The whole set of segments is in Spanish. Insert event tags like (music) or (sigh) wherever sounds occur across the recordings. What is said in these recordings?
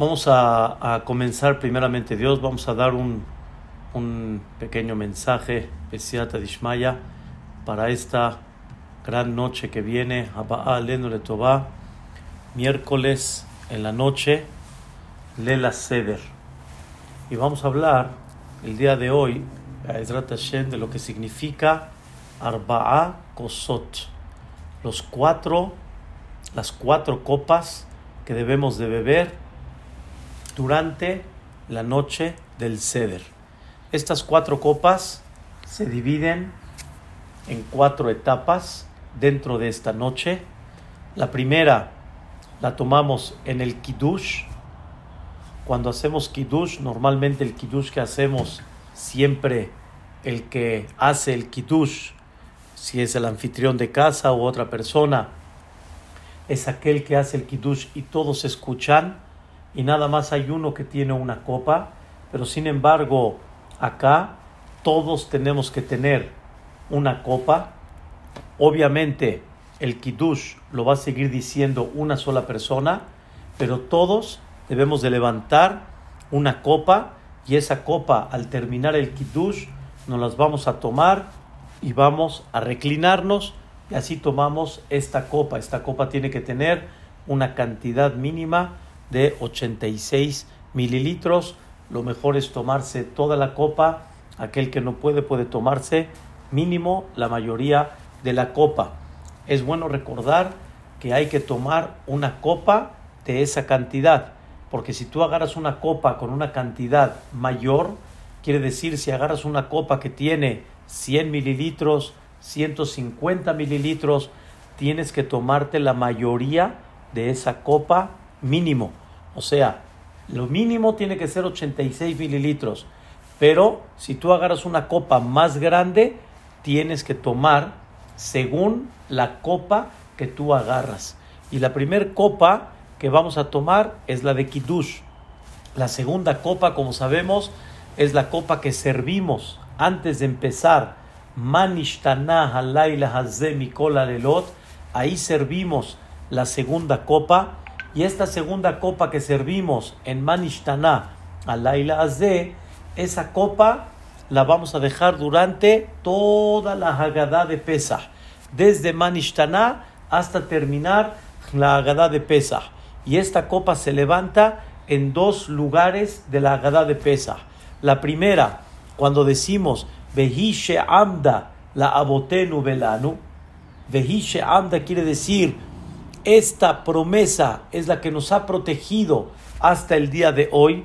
Vamos a, comenzar primeramente Dios, vamos a dar un, un pequeño mensaje, Besiata Dishmaya, para esta gran noche que viene, Abba Toba, miércoles en la noche, Lela Seder. Y vamos a hablar el día de hoy, de lo que significa Arba'a Kosot, los cuatro, las cuatro copas que debemos de beber durante la noche del ceder. Estas cuatro copas se dividen en cuatro etapas dentro de esta noche. La primera la tomamos en el Kiddush. Cuando hacemos Kiddush, normalmente el Kiddush que hacemos siempre el que hace el Kiddush, si es el anfitrión de casa u otra persona, es aquel que hace el Kiddush y todos escuchan y nada más hay uno que tiene una copa, pero sin embargo acá todos tenemos que tener una copa. Obviamente el kiddush lo va a seguir diciendo una sola persona, pero todos debemos de levantar una copa y esa copa al terminar el kiddush nos las vamos a tomar y vamos a reclinarnos y así tomamos esta copa. Esta copa tiene que tener una cantidad mínima de 86 mililitros. Lo mejor es tomarse toda la copa. Aquel que no puede puede tomarse mínimo la mayoría de la copa. Es bueno recordar que hay que tomar una copa de esa cantidad, porque si tú agarras una copa con una cantidad mayor, quiere decir si agarras una copa que tiene 100 mililitros, 150 mililitros, tienes que tomarte la mayoría de esa copa mínimo. O sea, lo mínimo tiene que ser 86 mililitros. Pero si tú agarras una copa más grande, tienes que tomar según la copa que tú agarras. Y la primera copa que vamos a tomar es la de Kiddush. La segunda copa, como sabemos, es la copa que servimos antes de empezar. Manishtana halayla hazemi lelot. Ahí servimos la segunda copa y esta segunda copa que servimos en Manishtana, Laila Azé, esa copa la vamos a dejar durante toda la Haggadah de Pesach, desde Manishtana hasta terminar la Haggadah de Pesach. Y esta copa se levanta en dos lugares de la Haggadah de Pesach. La primera, cuando decimos Vehishe Amda la Abotenu Velanu, Vehishe Amda quiere decir esta promesa es la que nos ha protegido hasta el día de hoy.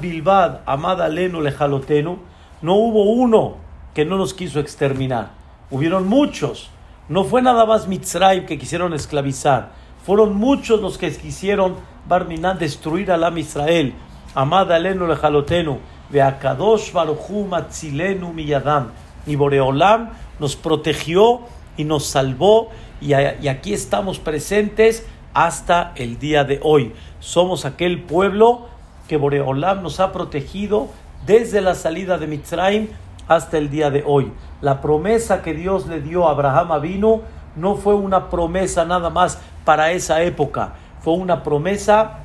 Bilbad, amada Lenu Lejalotenu. No hubo uno que no nos quiso exterminar. Hubieron muchos. No fue nada más Mitzrayim que quisieron esclavizar. Fueron muchos los que quisieron Barminan destruir a la Israel. Amada Lenu Lejalotenu. Veakadosh Baruchu Matzilenu Miyadam. Y Boreolam nos protegió y nos salvó y, aquí estamos presentes hasta el día de hoy. Somos aquel pueblo que Boreolam nos ha protegido desde la salida de Mitzrayim hasta el día de hoy. La promesa que Dios le dio a Abraham vino no fue una promesa nada más para esa época, fue una promesa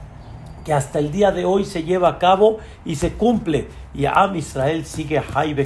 que hasta el día de hoy se lleva a cabo y se cumple. Y Am Israel sigue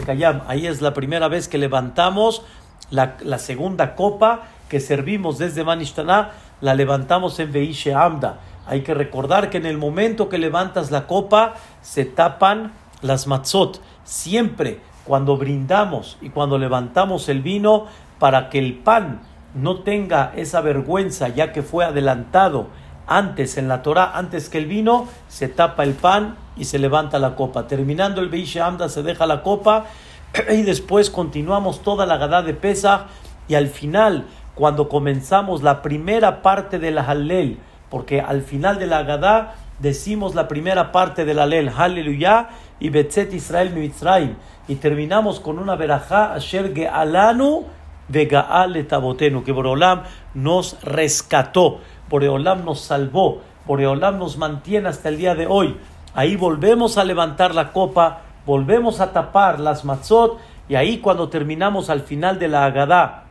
Kayam. Ahí es la primera vez que levantamos la segunda copa servimos desde Manishtaná, la levantamos en Beishe Amda. Hay que recordar que en el momento que levantas la copa, se tapan las matzot. Siempre cuando brindamos y cuando levantamos el vino, para que el pan no tenga esa vergüenza, ya que fue adelantado antes en la Torah, antes que el vino, se tapa el pan y se levanta la copa. Terminando el Beishe Amda, se deja la copa (clears throat) y después continuamos toda la gada de Pesach y al final cuando comenzamos la primera parte del Hallel, porque al final de la Gadá decimos la primera parte del Hallel, Hallelujah y Betzet Israel Mitzrayim, y terminamos con una verajá, Asher Ge'alanu de Gaal Tabotenu, que Boreolam nos rescató, Boreolam nos salvó, Boreolam nos mantiene hasta el día de hoy. Ahí volvemos a levantar la copa, volvemos a tapar las matzot, y ahí cuando terminamos al final de la Agadá,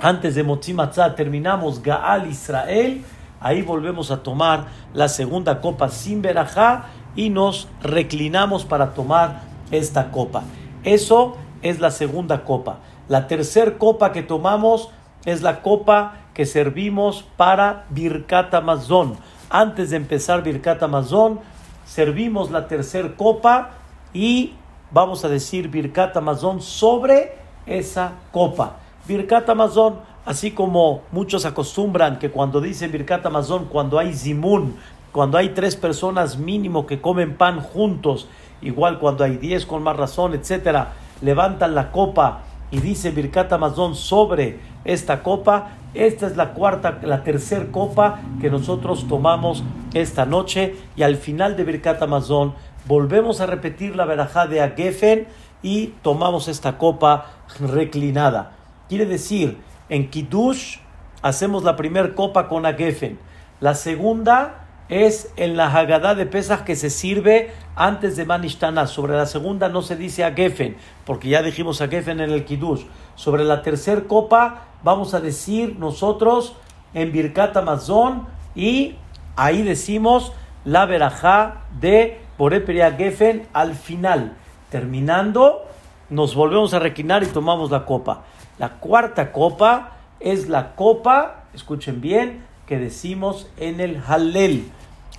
antes de Motzi terminamos Gaal Israel, ahí volvemos a tomar la segunda copa sin verajá y nos reclinamos para tomar esta copa. Eso es la segunda copa. La tercera copa que tomamos es la copa que servimos para Birkat Amazon. Antes de empezar Birkat Amazon, servimos la tercera copa y vamos a decir Birkat Amazon sobre esa copa. Birkat Amazon, así como muchos acostumbran que cuando dicen Birkat Amazon, cuando hay zimun, cuando hay tres personas mínimo que comen pan juntos, igual cuando hay diez con más razón, etcétera, levantan la copa y dice Birkat Amazon sobre esta copa. Esta es la cuarta, la tercera copa que nosotros tomamos esta noche y al final de Birkat Amazon volvemos a repetir la verajá de Agefen y tomamos esta copa reclinada. Quiere decir, en Kiddush hacemos la primera copa con Agefen. La segunda es en la Haggadah de Pesach que se sirve antes de Manishtana. Sobre la segunda no se dice Agefen, porque ya dijimos Agefen en el Kiddush. Sobre la tercera copa vamos a decir nosotros en Birkat Amazon y ahí decimos la verajá de Boreperia Gefen al final. Terminando, nos volvemos a requinar y tomamos la copa. La cuarta copa es la copa, escuchen bien, que decimos en el Hallel.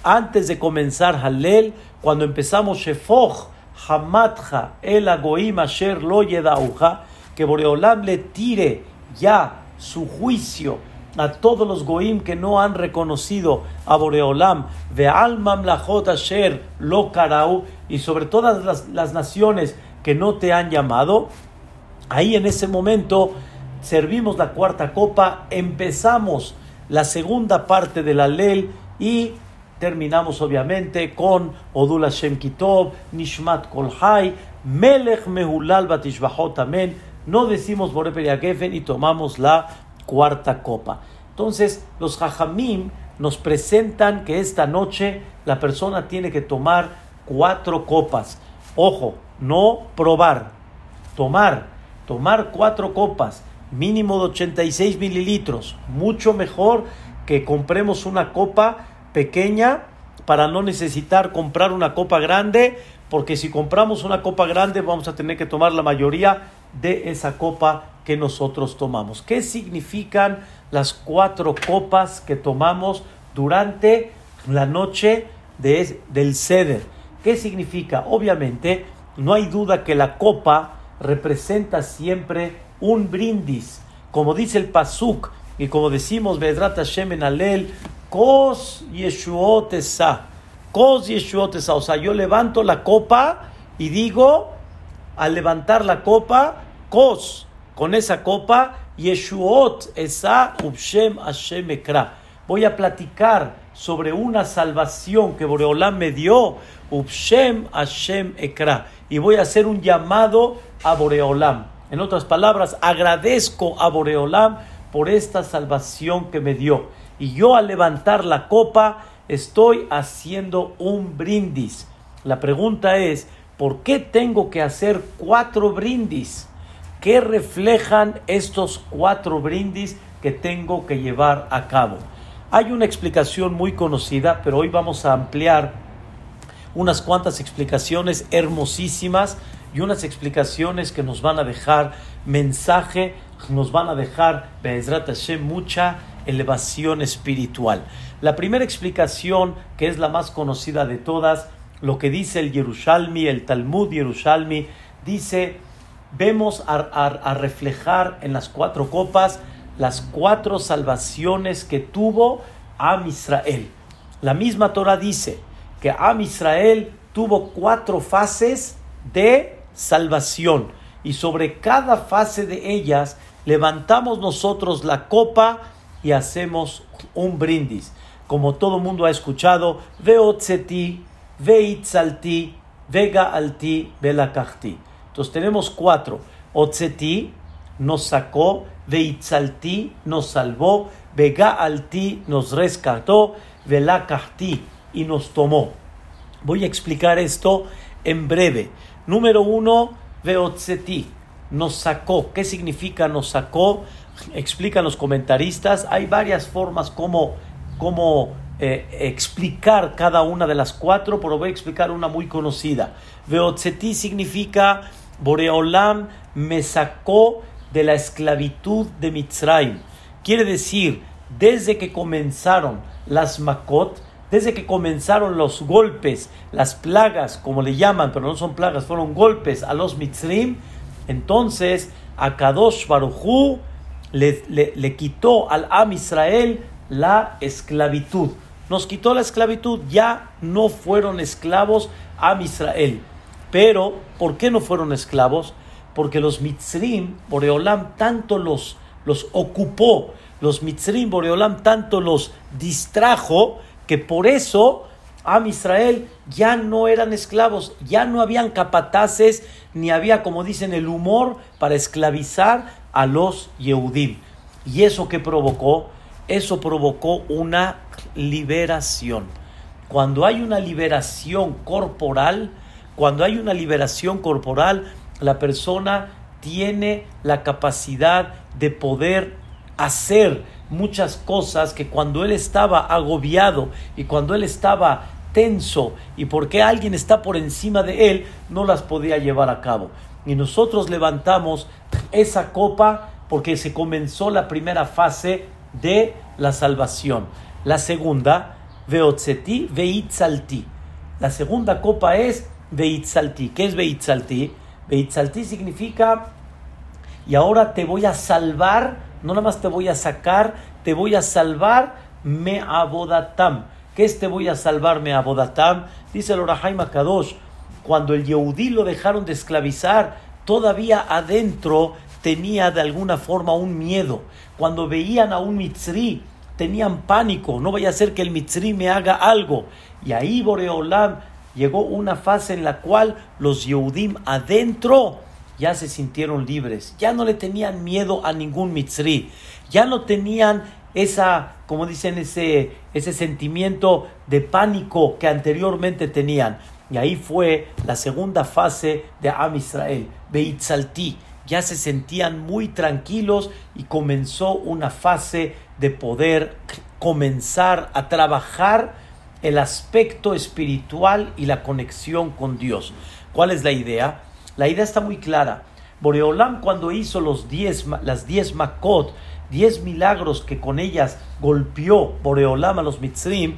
Antes de comenzar Hallel, cuando empezamos Shefoch, Hamatja, el Agoim Asher lo Yedauja, que Boreolam le tire ya su juicio a todos los goim que no han reconocido a Boreolam, Ve'al lachot asher lo karau, y sobre todas las, las, naciones que no te han llamado, ahí en ese momento servimos la cuarta copa, empezamos la segunda parte de la ley y terminamos obviamente con Odul Hashem Kitov, Nishmat Kolhai, Melech Mehulal Batishbahot Amen. No decimos Boreperia Gefen y tomamos la cuarta copa. Entonces, los Jajamim nos presentan que esta noche la persona tiene que tomar cuatro copas. Ojo, no probar, tomar, tomar cuatro copas, mínimo de 86 mililitros. Mucho mejor que compremos una copa pequeña para no necesitar comprar una copa grande, porque si compramos una copa grande vamos a tener que tomar la mayoría de esa copa que nosotros tomamos. ¿Qué significan las cuatro copas que tomamos durante la noche de, del ceder? ¿Qué significa? Obviamente, no hay duda que la copa representa siempre un brindis. Como dice el Pasuk, y como decimos, Bedrat Hashem en Alel, Kos Yeshuot Kos O sea, yo levanto la copa y digo, al levantar la copa, Kos, con esa copa, Yeshuot Esa Ubshem Hashem Ekra. Voy a platicar sobre una salvación que Boreolam me dio, Ubshem Hashem Ekra. Y voy a hacer un llamado a Boreolam. En otras palabras, agradezco a Boreolam por esta salvación que me dio. Y yo al levantar la copa estoy haciendo un brindis. La pregunta es, ¿por qué tengo que hacer cuatro brindis? ¿Qué reflejan estos cuatro brindis que tengo que llevar a cabo? Hay una explicación muy conocida, pero hoy vamos a ampliar unas cuantas explicaciones hermosísimas y unas explicaciones que nos van a dejar mensaje, nos van a dejar, Be'ezrat Hashem, mucha elevación espiritual. La primera explicación, que es la más conocida de todas, lo que dice el Yerushalmi, el Talmud Yerushalmi, dice, vemos a, a reflejar en las cuatro copas las cuatro salvaciones que tuvo Am Israel. La misma Torah dice que Am Israel tuvo cuatro fases de salvación y sobre cada fase de ellas levantamos nosotros la copa y hacemos un brindis. Como todo mundo ha escuchado, Veotzeti, Veitzalti, Vega alti, Belakachti. Entonces tenemos cuatro. Otzeti nos sacó, Veitzalti nos salvó, Vega alti nos rescató, Belakachti y nos tomó. Voy a explicar esto en breve. Número uno, Veotzeti, nos sacó. ¿Qué significa nos sacó? Explican los comentaristas. Hay varias formas como cómo eh, explicar cada una de las cuatro, pero voy a explicar una muy conocida. Veotzeti significa Boreolam me sacó de la esclavitud de Mitzrayim. Quiere decir, desde que comenzaron las Makot, desde que comenzaron los golpes, las plagas, como le llaman, pero no son plagas, fueron golpes a los Mitzrim, entonces a Kadosh Baruchu le, le, quitó al Am Israel la esclavitud. Nos quitó la esclavitud, ya no fueron esclavos Am Israel. Pero, ¿por qué no fueron esclavos? Porque los Mitzrim, Boreolam, tanto los, los ocupó, los Mitzrim, Boreolam, tanto los distrajo, que por eso Am Israel ya no eran esclavos, ya no habían capataces, ni había, como dicen, el humor para esclavizar a los Yehudim. ¿Y eso que provocó? Eso provocó una liberación. Cuando hay una liberación corporal, cuando hay una liberación corporal, la persona tiene la capacidad de poder hacer muchas cosas que cuando él estaba agobiado y cuando él estaba tenso y porque alguien está por encima de él, no las podía llevar a cabo. Y nosotros levantamos esa copa porque se comenzó la primera fase de la salvación. La segunda, Veotzeti, Veitzalti. La segunda copa es Veitzalti. ¿Qué es Veitzalti? Veitzalti significa, y ahora te voy a salvar no nada más te voy a sacar, te voy a salvar me abodatam. ¿Qué es te voy a salvar me abodatam? Dice el Orahaim Kadosh, cuando el Yehudí lo dejaron de esclavizar, todavía adentro tenía de alguna forma un miedo. Cuando veían a un mitzri, tenían pánico, no vaya a ser que el mitzri me haga algo. Y ahí Boreolam llegó una fase en la cual los Yehudim adentro ya se sintieron libres, ya no le tenían miedo a ningún mitzri, ya no tenían esa, como dicen, ese, ese sentimiento de pánico que anteriormente tenían. Y ahí fue la segunda fase de Am Israel, Beitzalti. Ya se sentían muy tranquilos y comenzó una fase de poder comenzar a trabajar el aspecto espiritual y la conexión con Dios. ¿Cuál es la idea? La idea está muy clara. Boreolam cuando hizo los diez, las diez makot, diez milagros que con ellas golpeó Boreolam a los mitzrim,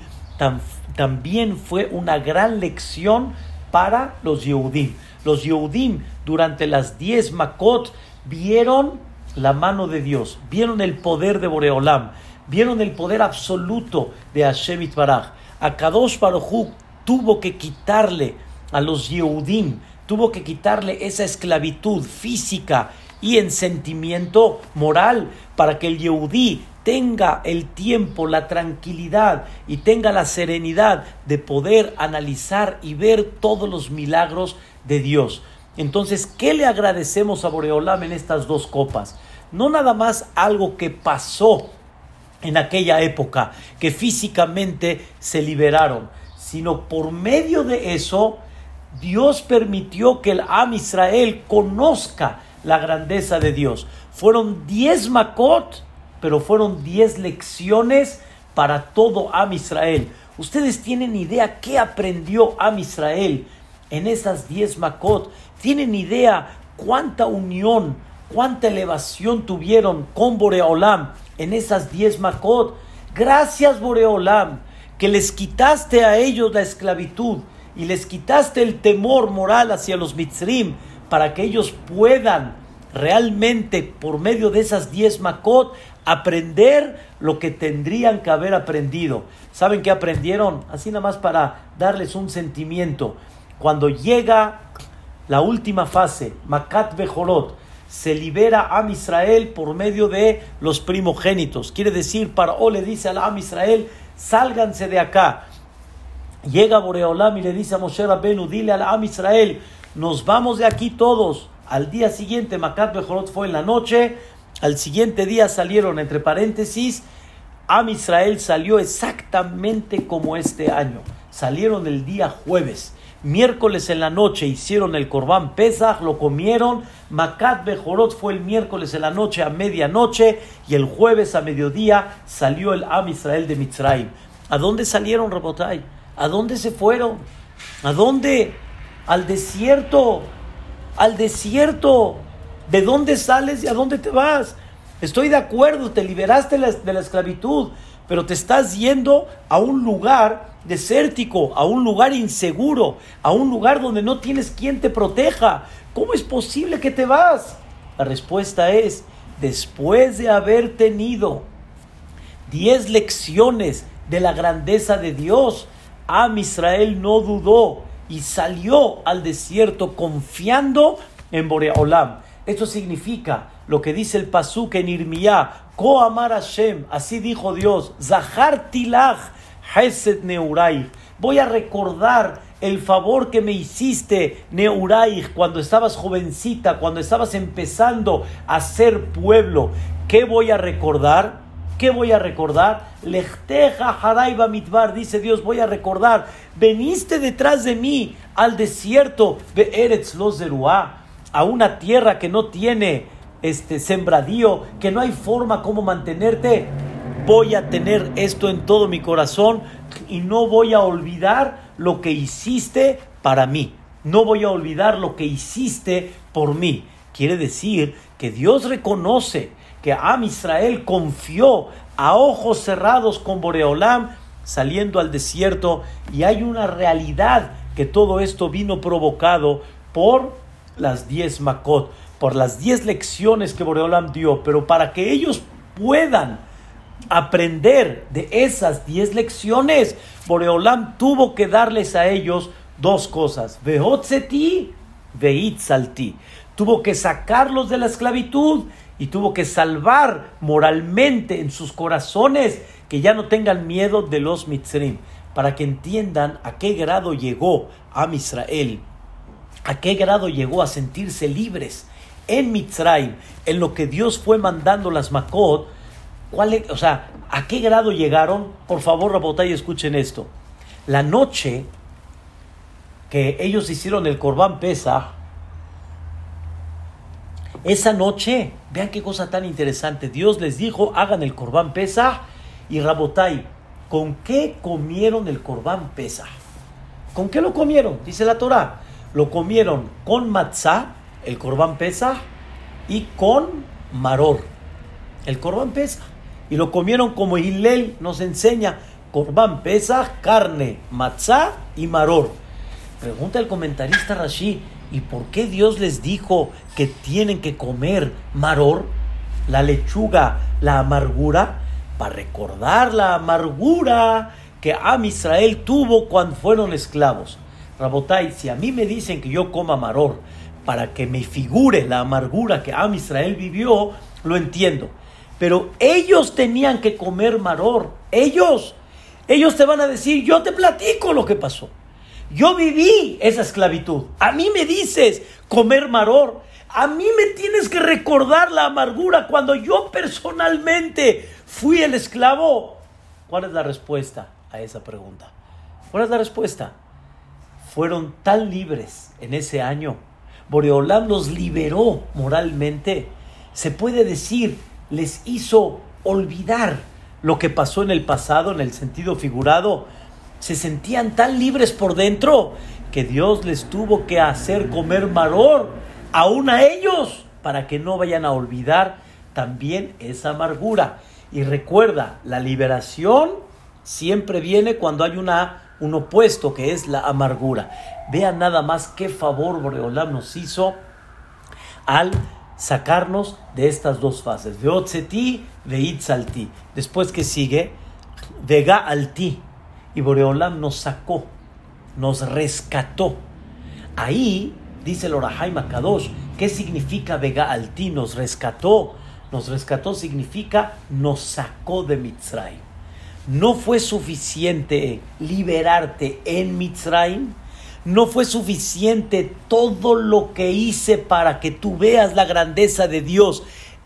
también fue una gran lección para los Yehudim. Los Yehudim durante las diez makot vieron la mano de Dios, vieron el poder de Boreolam, vieron el poder absoluto de Hashem Itbaraj. A Kadosh Baruj tuvo que quitarle a los Yehudim tuvo que quitarle esa esclavitud física y en sentimiento moral para que el Yehudí tenga el tiempo, la tranquilidad y tenga la serenidad de poder analizar y ver todos los milagros de Dios. Entonces, ¿qué le agradecemos a Boreolam en estas dos copas? No nada más algo que pasó en aquella época, que físicamente se liberaron, sino por medio de eso Dios permitió que el Am Israel conozca la grandeza de Dios. Fueron diez Makot, pero fueron diez lecciones para todo Am Israel. Ustedes tienen idea qué aprendió Am Israel en esas diez Makot. Tienen idea cuánta unión, cuánta elevación tuvieron con Boreolam en esas diez Makot. Gracias Boreolam que les quitaste a ellos la esclavitud y les quitaste el temor moral hacia los mitzrim para que ellos puedan realmente por medio de esas diez makot aprender lo que tendrían que haber aprendido. ¿Saben qué aprendieron? Así nada más para darles un sentimiento. Cuando llega la última fase, Makat Bejorot, se libera a Israel por medio de los primogénitos. Quiere decir, para o le dice a Am Israel, sálganse de acá. Llega Boreolam y le dice a Moshe Rabbenu, dile al Am Israel, nos vamos de aquí todos. Al día siguiente, Makat Bejorot fue en la noche, al siguiente día salieron, entre paréntesis, Am Israel salió exactamente como este año. Salieron el día jueves. Miércoles en la noche hicieron el Corbán Pesach, lo comieron. Makat Bejorot fue el miércoles en la noche a medianoche y el jueves a mediodía salió el Am Israel de Mitzrayim. ¿A dónde salieron, Rabotai? ¿A dónde se fueron? ¿A dónde? Al desierto. Al desierto. ¿De dónde sales y a dónde te vas? Estoy de acuerdo, te liberaste de la esclavitud, pero te estás yendo a un lugar desértico, a un lugar inseguro, a un lugar donde no tienes quien te proteja. ¿Cómo es posible que te vas? La respuesta es, después de haber tenido diez lecciones de la grandeza de Dios, Am Israel no dudó y salió al desierto confiando en Boreolam. Esto significa lo que dice el Pasuk en Irmiyah, Ko Amar Hashem, así dijo Dios, Zahar Tilach, Hesed Neurai. Voy a recordar el favor que me hiciste, Neurai, cuando estabas jovencita, cuando estabas empezando a ser pueblo. ¿Qué voy a recordar? ¿Qué voy a recordar? Lechteja Haraiba Mitbar, dice Dios, voy a recordar. Veniste detrás de mí al desierto de Eretz a una tierra que no tiene este sembradío, que no hay forma como mantenerte, voy a tener esto en todo mi corazón y no voy a olvidar lo que hiciste para mí. No voy a olvidar lo que hiciste por mí. Quiere decir que Dios reconoce que Am Israel confió a ojos cerrados con Boreolam saliendo al desierto y hay una realidad que todo esto vino provocado por las diez Makot por las 10 lecciones que Boreolam dio, pero para que ellos puedan aprender de esas 10 lecciones, Boreolam tuvo que darles a ellos dos cosas. Vehotzeti, veitzalti. Tuvo que sacarlos de la esclavitud y tuvo que salvar moralmente en sus corazones que ya no tengan miedo de los mitzrim, para que entiendan a qué grado llegó a Israel, a qué grado llegó a sentirse libres en Mitzrayim, en lo que Dios fue mandando las Makot, ¿cuál o sea, ¿a qué grado llegaron? Por favor, Rabotay, escuchen esto. La noche que ellos hicieron el Corbán Pesa, esa noche, vean qué cosa tan interesante, Dios les dijo, hagan el Corbán Pesa y Rabotay, ¿con qué comieron el Corbán Pesa? ¿Con qué lo comieron? Dice la Torah. Lo comieron con matzah, el corbán pesa y con maror. El corbán pesa. Y lo comieron como Hillel nos enseña. Corbán pesa, carne, matzá y maror. Pregunta el comentarista Rashi, ¿y por qué Dios les dijo que tienen que comer maror? La lechuga, la amargura, para recordar la amargura que Am Israel tuvo cuando fueron esclavos. Rabotai, si a mí me dicen que yo coma maror, para que me figure la amargura que Am Israel vivió, lo entiendo. Pero ellos tenían que comer maror. Ellos. Ellos te van a decir, yo te platico lo que pasó. Yo viví esa esclavitud. A mí me dices comer maror. A mí me tienes que recordar la amargura cuando yo personalmente fui el esclavo. ¿Cuál es la respuesta a esa pregunta? ¿Cuál es la respuesta? Fueron tan libres en ese año Boreolam los liberó moralmente. Se puede decir, les hizo olvidar lo que pasó en el pasado, en el sentido figurado. Se sentían tan libres por dentro que Dios les tuvo que hacer comer maror, aún a ellos, para que no vayan a olvidar también esa amargura. Y recuerda, la liberación siempre viene cuando hay una un opuesto que es la amargura. Vean nada más qué favor Boreolam nos hizo al sacarnos de estas dos fases. Veotzeti, veitzalti. Después que sigue, vega alti. Y Boreolam nos sacó, nos rescató. Ahí dice el Orahai Kadosh, ¿qué significa vega alti? Nos rescató. Nos rescató significa nos sacó de Mitzrayim no fue suficiente liberarte en Mitzrayim, no fue suficiente todo lo que hice para que tú veas la grandeza de Dios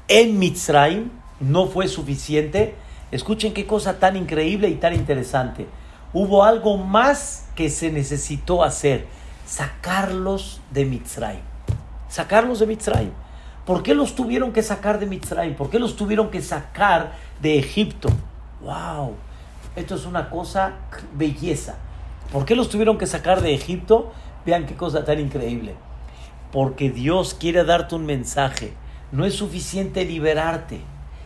en Mitzrayim, no fue suficiente. Escuchen qué cosa tan increíble y tan interesante. Hubo algo más que se necesitó hacer. sacarlos de Mitzrayim. Sacarlos de Mitzrayim. ¿Por qué los tuvieron que sacar de Mitzrayim? ¿Por qué los tuvieron que sacar de Egipto? ¡Wow! Esto es una cosa belleza. ¿Por qué los tuvieron que sacar de Egipto? Vean qué cosa tan increíble. Porque Dios quiere darte un mensaje. No es suficiente liberarte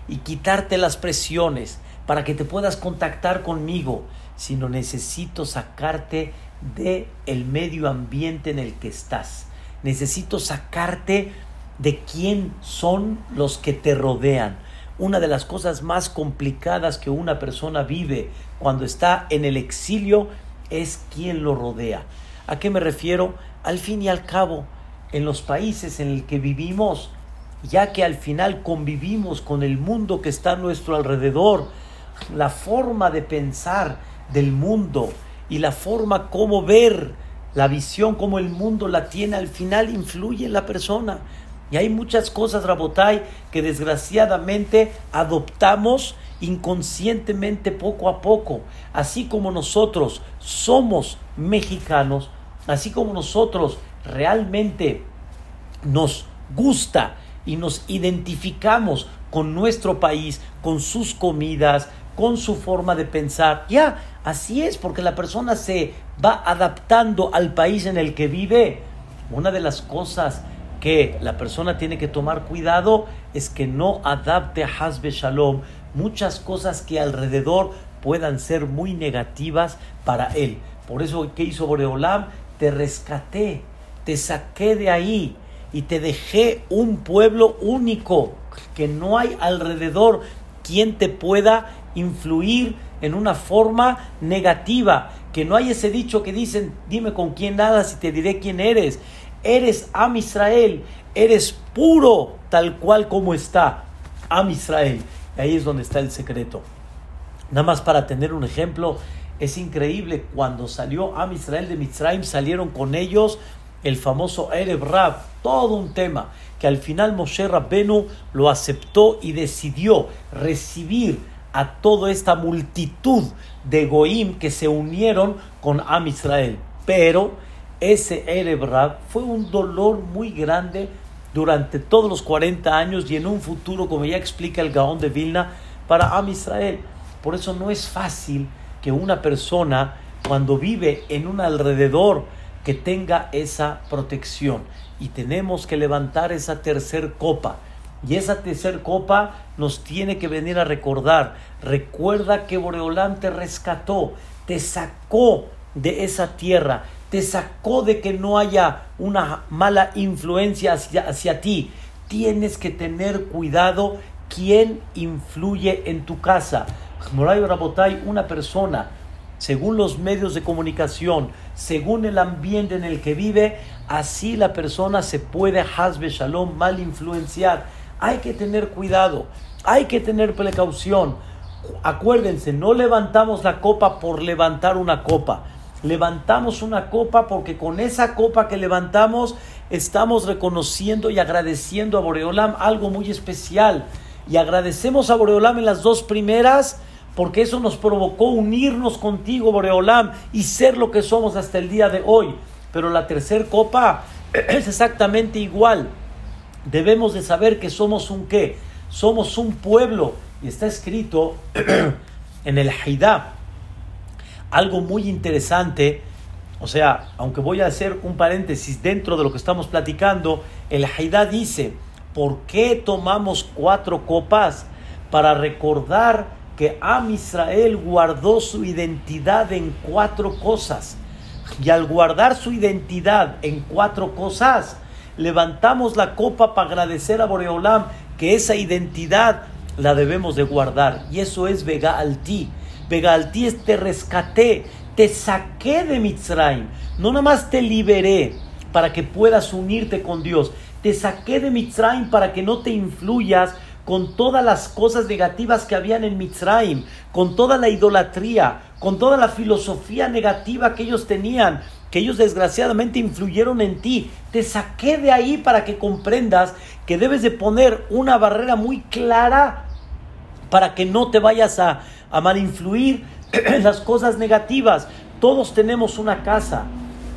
y quitarte las presiones para que te puedas contactar conmigo, sino necesito sacarte de el medio ambiente en el que estás. Necesito sacarte de quién son los que te rodean. Una de las cosas más complicadas que una persona vive cuando está en el exilio es quién lo rodea. ¿A qué me refiero? Al fin y al cabo, en los países en el que vivimos, ya que al final convivimos con el mundo que está a nuestro alrededor, la forma de pensar del mundo y la forma como ver la visión como el mundo la tiene al final influye en la persona. Y hay muchas cosas, Rabotai, que desgraciadamente adoptamos inconscientemente poco a poco. Así como nosotros somos mexicanos, así como nosotros realmente nos gusta y nos identificamos con nuestro país, con sus comidas, con su forma de pensar. Ya, así es, porque la persona se va adaptando al país en el que vive. Una de las cosas que la persona tiene que tomar cuidado es que no adapte a Hasbe Shalom muchas cosas que alrededor puedan ser muy negativas para él. Por eso, ¿qué hizo Boreolam? Te rescaté, te saqué de ahí y te dejé un pueblo único, que no hay alrededor quien te pueda influir en una forma negativa, que no hay ese dicho que dicen, dime con quién nadas y te diré quién eres. Eres Am Israel, eres puro tal cual como está Am Israel. Y ahí es donde está el secreto. Nada más para tener un ejemplo, es increíble cuando salió Am Israel de Mitzrayim, salieron con ellos el famoso Erev Rab, todo un tema que al final Moshe Rabbenu lo aceptó y decidió recibir a toda esta multitud de Goim que se unieron con Am Israel. Pero ese Erev Rab fue un dolor muy grande durante todos los 40 años y en un futuro, como ya explica el Gaón de Vilna, para Am Israel. Por eso no es fácil que una persona, cuando vive en un alrededor, que tenga esa protección. Y tenemos que levantar esa tercer copa. Y esa tercer copa nos tiene que venir a recordar. Recuerda que Boreolán te rescató, te sacó de esa tierra, te sacó de que no haya una mala influencia hacia, hacia ti. Tienes que tener cuidado quién influye en tu casa. Moray Rabotay, una persona según los medios de comunicación, según el ambiente en el que vive, así la persona se puede, hasbe shalom, mal influenciar. Hay que tener cuidado, hay que tener precaución. Acuérdense, no levantamos la copa por levantar una copa. Levantamos una copa porque con esa copa que levantamos estamos reconociendo y agradeciendo a Boreolam algo muy especial. Y agradecemos a Boreolam en las dos primeras porque eso nos provocó unirnos contigo, Boreolam, y ser lo que somos hasta el día de hoy. Pero la tercera copa (clears throat) es exactamente igual. Debemos de saber que somos un qué, somos un pueblo, y está escrito (clears throat) en el Haidá, algo muy interesante, o sea, aunque voy a hacer un paréntesis dentro de lo que estamos platicando, el Haidá dice, ¿por qué tomamos cuatro copas? Para recordar que Am Israel guardó su identidad en cuatro cosas. Y al guardar su identidad en cuatro cosas, levantamos la copa para agradecer a Boreolam que esa identidad la debemos de guardar. Y eso es Vega Alti. Vega Alti es te rescaté, te saqué de Mitzrayim. No nada más te liberé para que puedas unirte con Dios. Te saqué de Mitzrayim para que no te influyas con todas las cosas negativas que habían en Mitzrayim, con toda la idolatría, con toda la filosofía negativa que ellos tenían, que ellos desgraciadamente influyeron en ti. Te saqué de ahí para que comprendas que debes de poner una barrera muy clara para que no te vayas a, a mal influir en (clears throat) las cosas negativas. Todos tenemos una casa.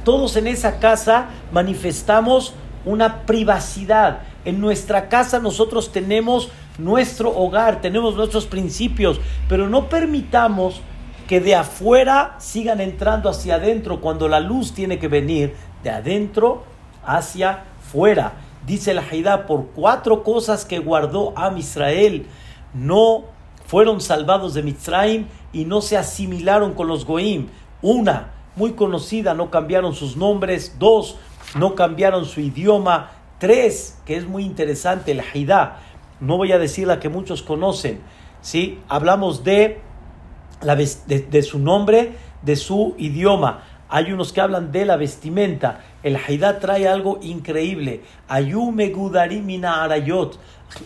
todos en esa casa manifestamos una privacidad. En nuestra casa nosotros tenemos nuestro hogar, tenemos nuestros principios, pero no permitamos que de afuera sigan entrando hacia adentro cuando la luz tiene que venir de adentro hacia fuera. Dice la Haidá, por cuatro cosas que guardó a Israel, no fueron salvados de Mitzrayim y no se asimilaron con los Goim. Una, muy conocida, no cambiaron sus nombres. Dos, no cambiaron su idioma. Tres, que es muy interesante, el Haidá, no voy a decir la que muchos conocen, ¿sí? Hablamos de, de, su nombre, de su idioma. Hay unos que hablan de la vestimenta. El Haidá trae algo increíble. Ayume Gudarimina Arayot.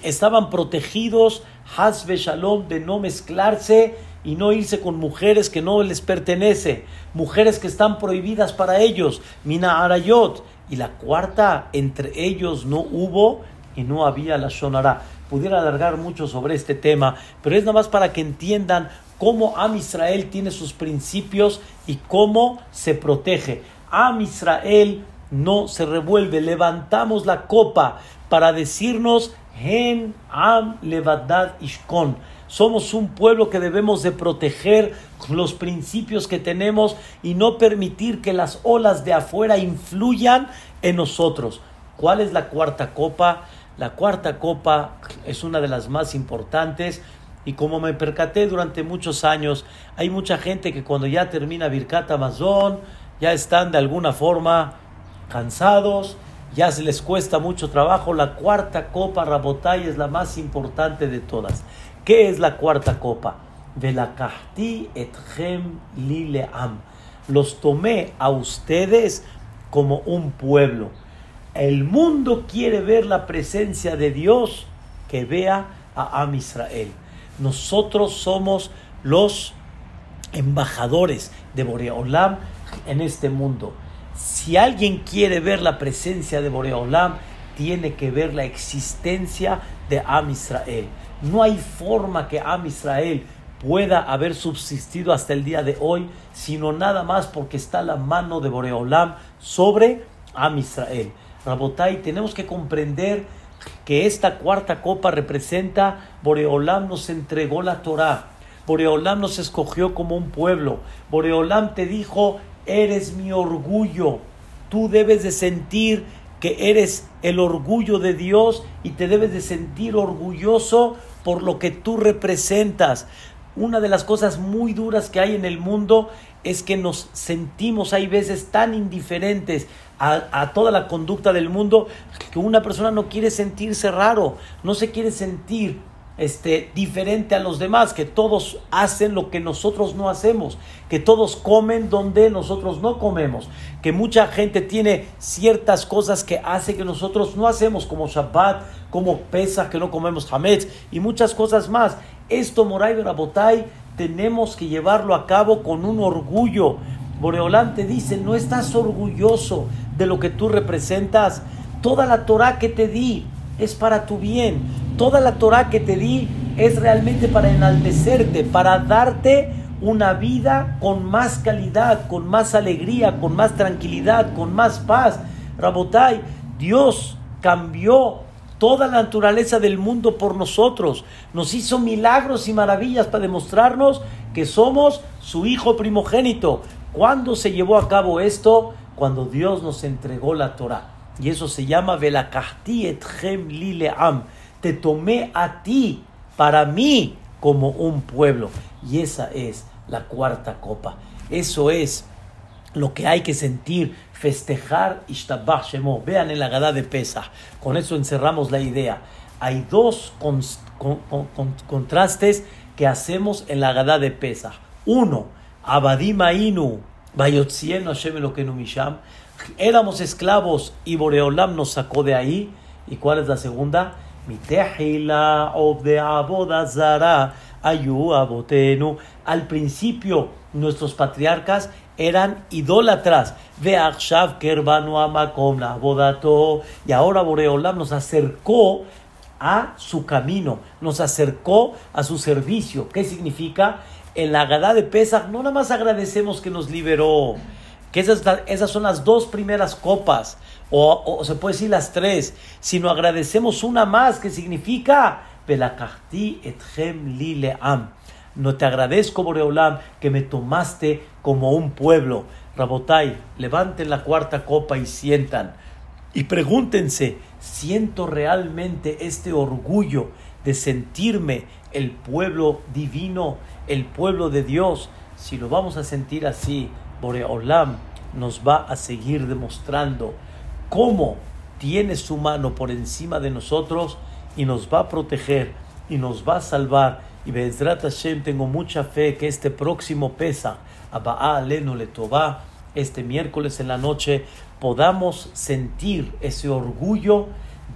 Estaban protegidos, Hasbe Shalom, de no mezclarse y no irse con mujeres que no les pertenece, mujeres que están prohibidas para ellos, Mina Arayot. Y la cuarta, entre ellos no hubo y no había la Shonara. Pudiera alargar mucho sobre este tema, pero es nada más para que entiendan cómo Am Israel tiene sus principios y cómo se protege. Am Israel no se revuelve, levantamos la copa para decirnos Hen Am Levadad Ishkon. Somos un pueblo que debemos de proteger los principios que tenemos y no permitir que las olas de afuera influyan en nosotros. ¿Cuál es la cuarta copa? La cuarta copa es una de las más importantes y como me percaté durante muchos años, hay mucha gente que cuando ya termina Birkat Amazon, ya están de alguna forma cansados, ya se les cuesta mucho trabajo. La cuarta copa Rabotay es la más importante de todas. ¿Qué es la cuarta copa? Velakahti etchem lileam. Los tomé a ustedes como un pueblo. El mundo quiere ver la presencia de Dios, que vea a Am Israel. Nosotros somos los embajadores de Boreolam en este mundo. Si alguien quiere ver la presencia de Boreolam, tiene que ver la existencia de Am Israel. No hay forma que Am Israel pueda haber subsistido hasta el día de hoy, sino nada más porque está la mano de Boreolam sobre Am Israel. Rabotai, tenemos que comprender que esta cuarta copa representa, Boreolam nos entregó la Torah, Boreolam nos escogió como un pueblo, Boreolam te dijo, eres mi orgullo, tú debes de sentir que eres el orgullo de Dios y te debes de sentir orgulloso por lo que tú representas. Una de las cosas muy duras que hay en el mundo es que nos sentimos, hay veces tan indiferentes a, toda la conducta del mundo que una persona no quiere sentirse raro, no se quiere sentir este, diferente a los demás, que todos hacen lo que nosotros no hacemos, que todos comen donde nosotros no comemos, que mucha gente tiene ciertas cosas que hace que nosotros no hacemos, como Shabbat, como Pesach, que no comemos Hametz, y muchas cosas más. Esto, Moray Rabotay, tenemos que llevarlo a cabo con un orgullo. Boreolán te dice, no estás orgulloso de lo que tú representas. Toda la Torah que te di es para tu bien. Toda la Torah que te di es realmente para enaltecerte, para darte una vida con más calidad, con más alegría, con más tranquilidad, con más paz. Rabotai, Dios cambió toda la naturaleza del mundo por nosotros. Nos hizo milagros y maravillas para demostrarnos que somos su hijo primogénito. ¿Cuándo se llevó a cabo esto? Cuando Dios nos entregó la Torah. Y eso se llama Velakahti etchem lileam. Te tomé a ti, para mí, como un pueblo. Y esa es la cuarta copa. Eso es lo que hay que sentir, festejar Ishtabach Shemo. Vean en la Gada de Pesach. Con eso encerramos la idea. Hay dos contrastes que hacemos en la Gada de Pesach. Uno, Abadim Ainu, Bayotzienu Hashem Elokeinu Misham. Éramos esclavos y Boreolam nos sacó de ahí. ¿Y cuál es la segunda? Mitehila de Abodazara Ayu Abotenu. Al principio, nuestros patriarcas eran idólatras. Veakshav Kerbanu Amakom. Y ahora Boreolam nos acercó a su camino, nos acercó a su servicio. ¿Qué significa? En la Gadá de Pesach no nada más agradecemos que nos liberó, que esas, esas son las dos primeras copas, o, o, se puede decir las tres, sino agradecemos una más, que significa, No te agradezco, Boreolam, que me tomaste como un pueblo. Rabotai, levanten la cuarta copa y sientan. Y pregúntense, ¿siento realmente este orgullo de sentirme el pueblo divino, el pueblo de Dios? Si lo vamos a sentir así, Boreolam nos va a seguir demostrando cómo tiene su mano por encima de nosotros y nos va a proteger y nos va a salvar. Y Bezrat Hashem, tengo mucha fe que este próximo pesa, Abba Alenu Letová, este miércoles en la noche, podamos sentir ese orgullo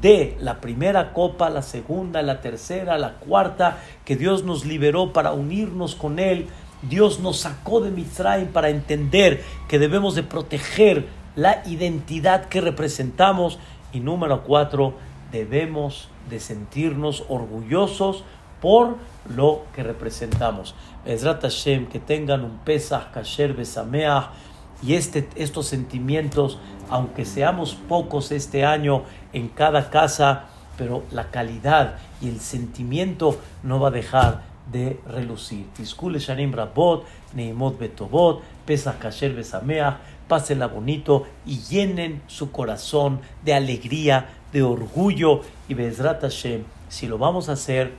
de la primera copa, la segunda, la tercera, la cuarta, que Dios nos liberó para unirnos con Él. Dios nos sacó de Mitzrayim para entender que debemos de proteger la identidad que representamos. Y número cuatro, debemos de sentirnos orgullosos por lo que representamos. Ezrat Hashem, que tengan un Pesach, Kasher, Besameach, y este, estos sentimientos, aunque seamos pocos este año en cada casa, pero la calidad y el sentimiento no va a dejar de relucir. Tiskule Shanim Rabot, Neimot Betobot, Pesach Kasher Besameach, pásenla bonito y llenen su corazón de alegría, de orgullo y Bezrat Hashem. Si lo vamos a hacer,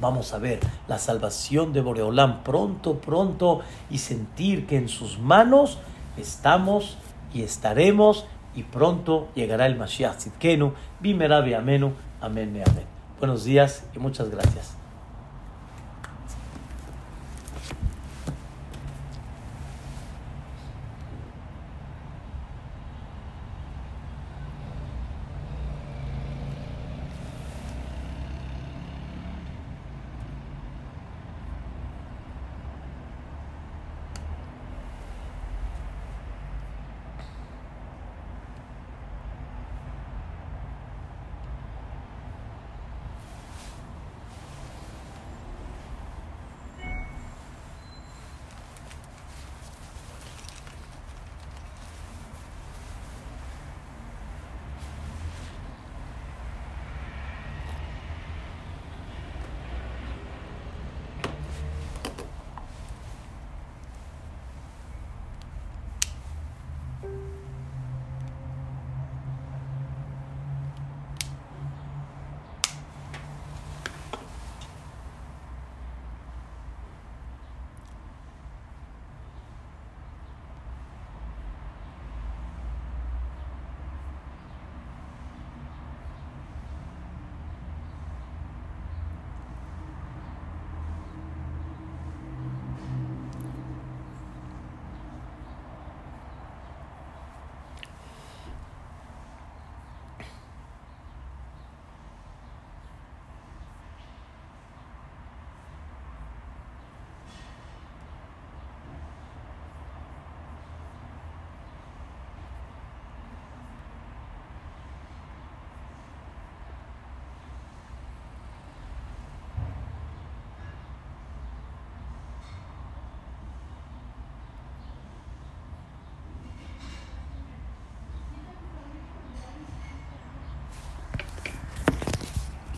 vamos a ver la salvación de Boreolam pronto, pronto y sentir que en sus manos estamos y estaremos y pronto llegará el Mashiach Tzidkenu, Bimerabi Amenu, Amén, Amén. Buenos días y muchas gracias.